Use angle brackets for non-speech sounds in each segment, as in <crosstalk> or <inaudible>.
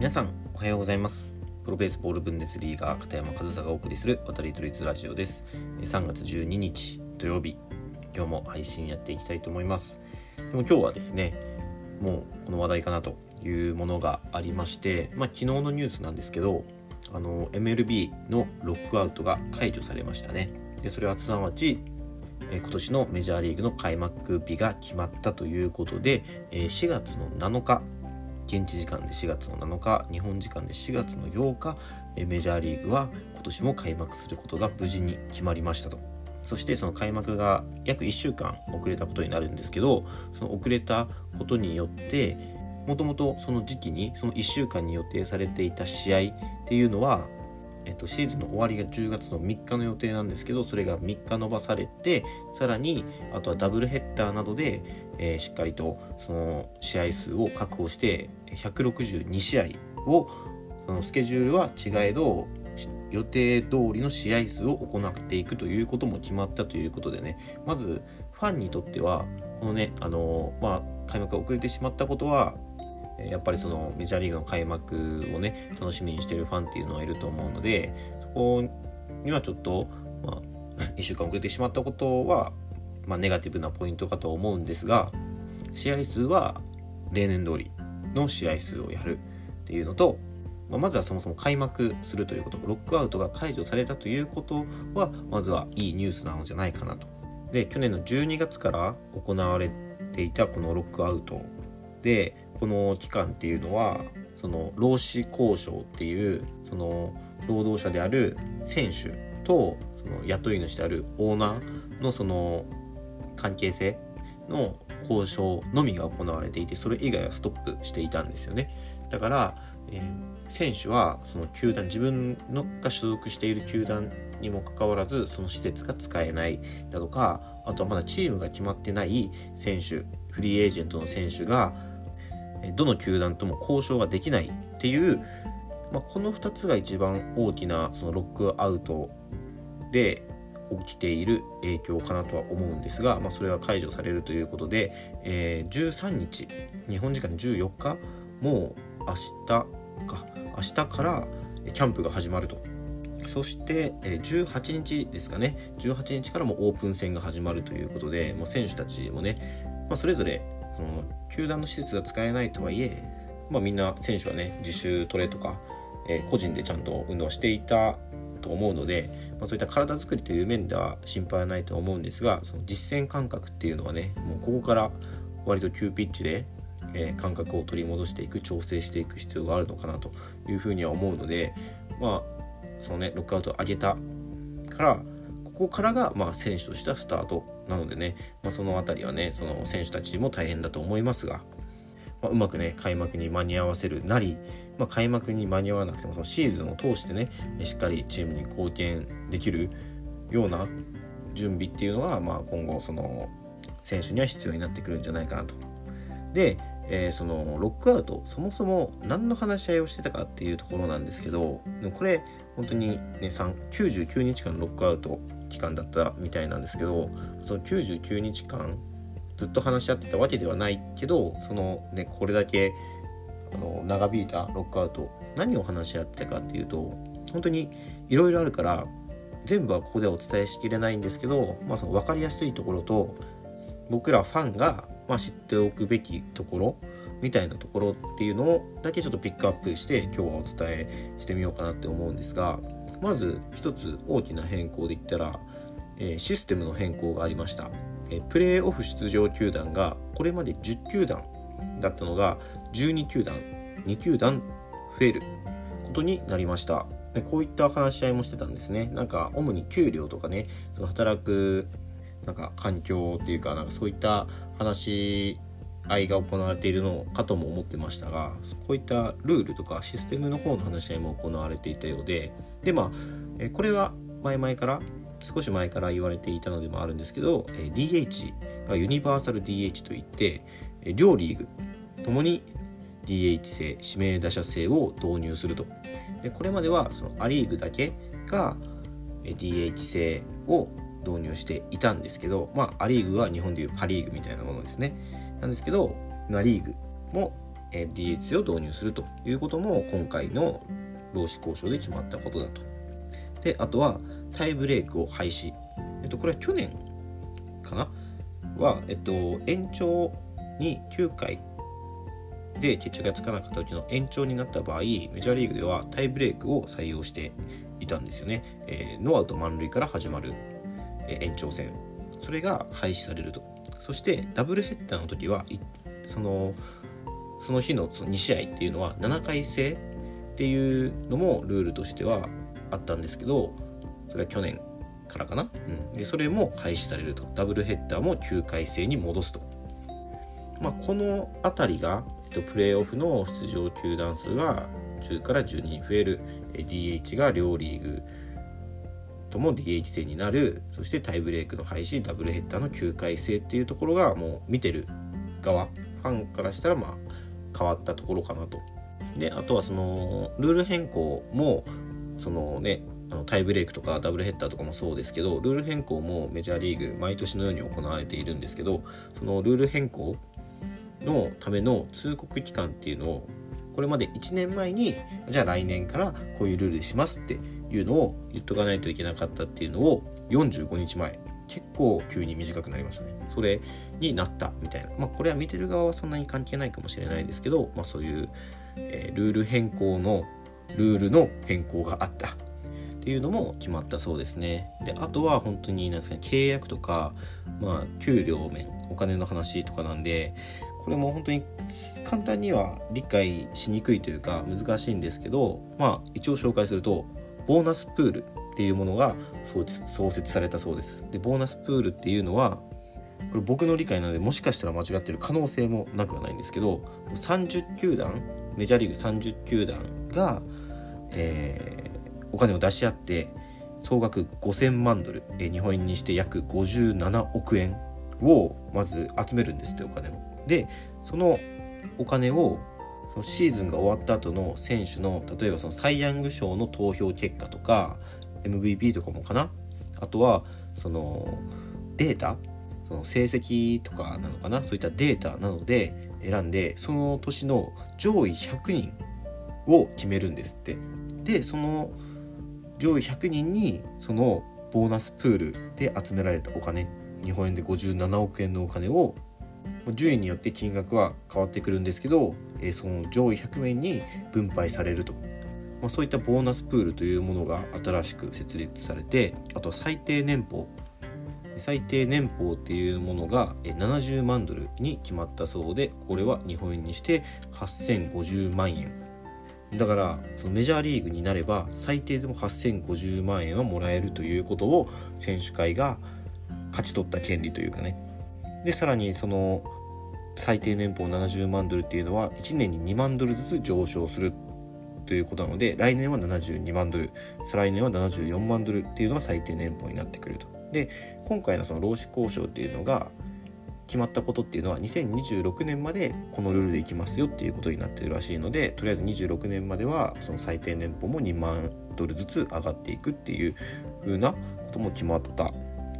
皆さんおはようございます。プロベースボールブンデスリーガー片山和沙がお送りする渡り鳥ラジオです。3月12日土曜日。今日も配信やっていきたいと思います。でも今日はですねもうこの話題かなというものがありましてまあ、昨日のニュースなんですけどあの MLB のロックアウトが解除されましたね。でそれはすなわち今年のメジャーリーグの開幕日が決まったということで4月の7日現地時間で4月の7日日本時間で4月の8日メジャーリーグは今年も開幕することが無事に決まりましたと。そしてその開幕が約1週間遅れたことになるんですけどその遅れたことによってもともとその時期にその1週間に予定されていた試合っていうのはえっと、シーズンの終わりが10月の3日の予定なんですけどそれが3日延ばされてさらにあとはダブルヘッダーなどで、えー、しっかりとその試合数を確保して162試合をそのスケジュールは違えど予定通りの試合数を行っていくということも決まったということでね。まずファンにとってはこのねあのまあ開幕が遅れてしまったことはやっぱりそのメジャーリーグの開幕をね楽しみにしてるファンっていうのはいると思うのでそこにはちょっと、まあ、1週間遅れてしまったことは、まあ、ネガティブなポイントかと思うんですが試合数は例年通りの試合数をやるっていうのと、まあ、まずはそもそも開幕するということロックアウトが解除されたということはまずはいいニュースなのじゃないかなと。で去年の12月から行われていたこのロックアウトでこの期間っていうのはその労使交渉っていうその労働者である選手とその雇い主であるオーナーのその関係性の交渉のみが行われていてそれ以外はストップしていたんですよね。だから、えー、選手はその球団自分のが所属している球団にもかかわらずその施設が使えない。だとかあとはまだチームが決まってない選手フリーエージェントの選手がどの球団とも交渉ができないっていう、まあ、この2つが一番大きなそのロックアウトで起きている影響かなとは思うんですが、まあ、それが解除されるということで、えー、13日日本時間14日もう明日か明日からキャンプが始まると。そして18日ですかね。18日からもオープン戦が始まるということでもう選手たちもね、まあ、それぞれその球団の施設が使えないとはいえ、まあ、みんな選手はね自主トレとか、えー、個人でちゃんと運動していたと思うので、まあ、そういった体作りという面では心配はないと思うんですがその実践感覚っていうのはねもうここから割と急ピッチで、えー、感覚を取り戻していく調整していく必要があるのかなというふうには思うのでまあそのねロックアウトを上げたからここからがまあ選手としてはスタートなのでね、まあ、その辺りはねその選手たちも大変だと思いますが、まあ、うまくね開幕に間に合わせるなり、まあ、開幕に間に合わなくてもそのシーズンを通してねしっかりチームに貢献できるような準備っていうのが、まあ、今後その選手には必要になってくるんじゃないかなと。で、えー、そのロックアウトそもそも何の話し合いをしてたかっていうところなんですけどこれ本当にね99日間ロックアウト期間だったみたいなんですけどその99日間ずっと話し合ってたわけではないけどそのねこれだけあの長引いたロックアウト何を話し合ってたかっていうと本当にいろいろあるから全部はここではお伝えしきれないんですけど、まあ、その分かりやすいところと僕らファンが、ま、知っておくべきところみたいなところっていうのをだけちょっとピックアップして今日はお伝えしてみようかなって思うんですがまず一つ大きな変更で言ったら、え、システムの変更がありました、え、プレーオフ出場球団がこれまで10球団だったのが12球団2球団増えることになりました。でこういった話し合いもしてたんですね。なんか主に給料とかねその働くなんか環境っていうかなんかそういった話愛が行われているのかとも思ってましたがこういったルールとかシステムの方の話し合いも行われていたようで。でまあこれは前々から少し前から言われていたのでもあるんですけど DH がユニバーサル DH といって両リーグともに DH 制指名打者制を導入するとでこれまではそのア・リーグだけが DH 制を導入していたんですけど、まあ、ア・リーグは日本でいうパ・リーグみたいなものですねなんですけどナ・リーグも DH 制を導入するということも今回の労使交渉で決まったことだと。であとはタイブレークを廃止。えっと、これは去年かな？は、えっと、延長に9回で決着がつかなかった時の延長になった場合メジャーリーグではタイブレークを採用していたんですよね、えー、ノーアウト満塁から始まる、え、延長戦。それが廃止されると。そしてダブルヘッダーの時はそのその日のその2試合っていうのは7回制っていうのもルールとしてはあったんですけどそれは去年からかな、うん、でそれも廃止されると。ダブルヘッダーも9回制に戻すと、まあ、この辺りが、えっと、プレーオフの出場球団数が10から12に増える。DH が両リーグとも DH 制になる。そしてタイブレークの廃止ダブルヘッダーの9回制っていうところがもう見てる側。ファンからしたらまあ変わったところかなと。であとはそのルール変更もそのねあのタイブレークとかダブルヘッダーとかもそうですけどルール変更もメジャーリーグ毎年のように行われているんですけどそのルール変更のための通告期間っていうのをこれまで1年前にじゃあ来年からこういうルールしますっていうのを言っとかないといけなかったっていうのを45日前結構急に短くなりましたね。それになったみたいな。まあこれは見てる側はそんなに関係ないかもしれないですけど、まあ、そういう、えー、ルール変更のルールの変更があった。っていうのも決まったそうですね。であとは本当になんですか、ね、契約とか、まあ、給料面お金の話とかなんでこれも本当に簡単には理解しにくいというか難しいんですけどまあ一応紹介するとボーナスプールっていうものが創設されたそうです。でボーナスプールっていうのはこれ僕の理解なのでもしかしたら間違ってる可能性もなくはないんですけど30球団メジャーリーグ30球団が、えー、お金を出し合って総額5000万ドル、えー、日本円にして約57億円をまず集めるんですってお金を。でそのお金をそのシーズンが終わった後の選手の例えばそのサイ・ヤング賞の投票結果とか MVP とかもかな？あとはそのデータ？その成績とかなのかな？そういったデータなので選んでその年の上位100人を決めるんですって。でその上位100人にそのボーナスプールで集められたお金日本円で57億円のお金を順位によって金額は変わってくるんですけど、えその上位100名に分配されると、まあ、そういったボーナスプールというものが新しく設立されてあと最低年俸。最低年俸っていうものが70万ドルに決まったそうでこれは日本円にして8050万円。だからそのメジャーリーグになれば最低でも8050万円はもらえるということを選手会が勝ち取った権利というかね。でさらにその最低年俸70万ドルっていうのは1年に2万ドルずつ上昇するということなので来年は72万ドル再来年は74万ドルっていうのが最低年俸になってくると。で今回のその労使交渉っていうのが決まったことっていうのは2026年までこのルールでいきますよっていうことになってるらしいのでとりあえず26年まではその最低年俸も2万ドルずつ上がっていくっていう風なことも決まった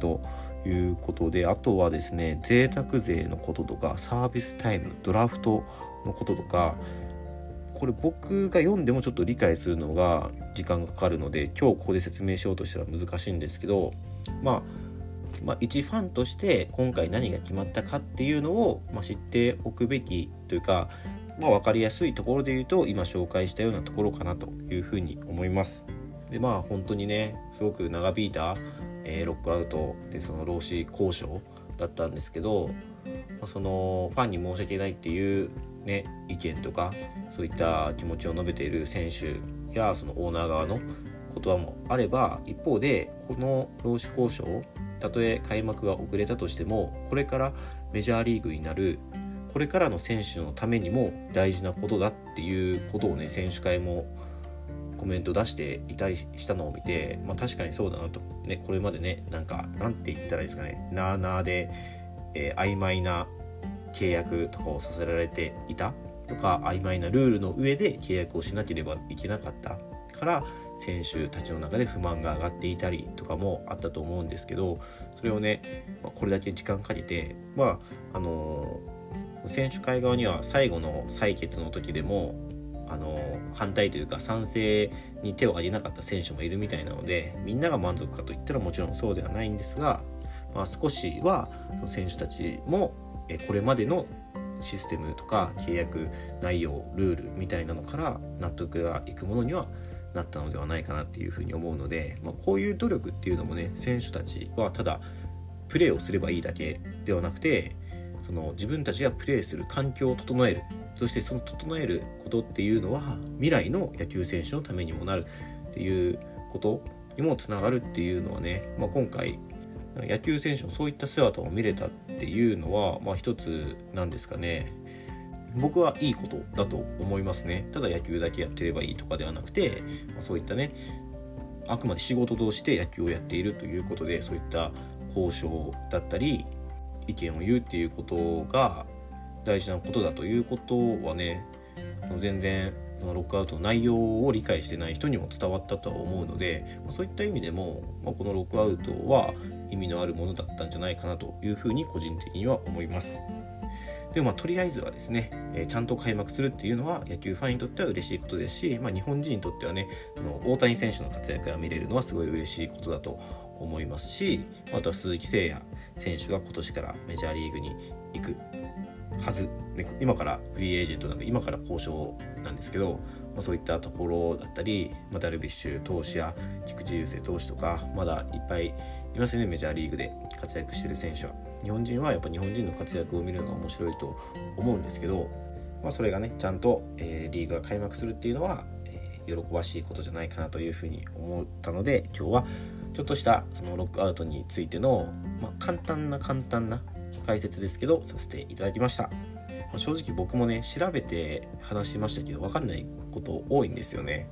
ということであとはですね贅沢税のこととかサービスタイムドラフトのこととかこれ僕が読んでもちょっと理解するのが時間がかかるので今日ここで説明しようとしたら難しいんですけど、まあ、まあ一ファンとして今回何が決まったかっていうのを、まあ、知っておくべきというか、まあ、分かりやすいところで言うと今紹介したようなところかなというふうに思います。でまあ本当にねすごく長引いたえー、ロックアウトでその労使交渉だったんですけど、まあ、そのファンに申し訳ないっていう、ね、意見とかそういった気持ちを述べている選手やそのオーナー側の言葉もあれば一方でこの労使交渉たとえ開幕が遅れたとしてもこれからメジャーリーグになるこれからの選手のためにも大事なことだっていうことをね選手会もコメント出していたりしたのを見て、まあ、確かにそうだなと、ね、これまでねなんかなんて言ったらいいですかねなあなあで、えー、曖昧な契約とかをさせられていたとか曖昧なルールの上で契約をしなければいけなかった。から選手たちの中で不満が上がっていたりとかもあったと思うんですけどそれをね、ま、これだけ時間かけてまああの選手会側には最後の採決の時でもあの反対というか賛成に手を挙げなかった選手もいるみたいなのでみんなが満足かといったらもちろんそうではないんですが、まあ、少しは選手たちもこれまでのシステムとか契約内容ルールみたいなのから納得がいくものにはなったのではないかなっていうふうに思うので、まあ、こういう努力っていうのもね選手たちはただプレーをすればいいだけではなくてその自分たちがプレーする環境を整える。そしてその整えることっていうのは未来の野球選手のためにもなるっていうことにもつながるっていうのはね、まあ、今回野球選手のそういった姿を見れたっていうのは、まあ、一つなんですかね。僕はいいことだと思いますねただ野球だけやってればいいとかではなくて、まあ、そういったねあくまで仕事として野球をやっているということでそういった交渉だったり意見を言うっていうことが大事なことだということはね全然そのロックアウトの内容を理解してない人にも伝わったとは思うのでそういった意味でも、まあ、このロックアウトは意味のあるものだったんじゃないかなというふうに個人的には思います。でもまあとりあえずはですね、えー、ちゃんと開幕するっていうのは野球ファンにとっては嬉しいことですし、まあ、日本人にとってはねその大谷選手の活躍が見れるのはすごい嬉しいことだと思いますしあとは鈴木誠也選手が今年からメジャーリーグに行くはずで今からフリーエージェントなんで今から交渉なんですけど、まあ、そういったところだったり、まあ、ダルビッシュ投手や菊池雄星投手とかまだいっぱいいますよねメジャーリーグで活躍してる選手は。日本人はやっぱ日本人の活躍を見るのが面白いと思うんですけど、まあ、それがねちゃんと、えー、リーグが開幕するっていうのは、えー、喜ばしいことじゃないかなというふうに思ったので今日はちょっとしたそのロックアウトについての、まあ、簡単な簡単な解説ですけどさせていただきました、まあ、正直僕もね調べて話しましたけど分かんないこと多いんですよね。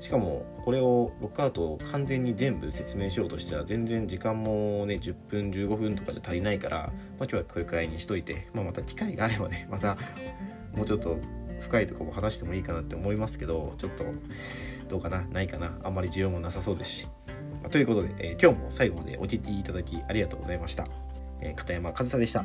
しかもこれをロックアウトを完全に全部説明しようとしたら全然時間もね10分15分とかじゃ足りないから、まあ、今日はこれくらいにしといて、まあ、また機会があればね <laughs> またもうちょっと深いとこも話してもいいかなって思いますけどちょっとどうかなないかなあんまり需要もなさそうですし、まあ、ということで、えー、今日も最後までお聴きいただきありがとうございました。えー、片山和沙でした。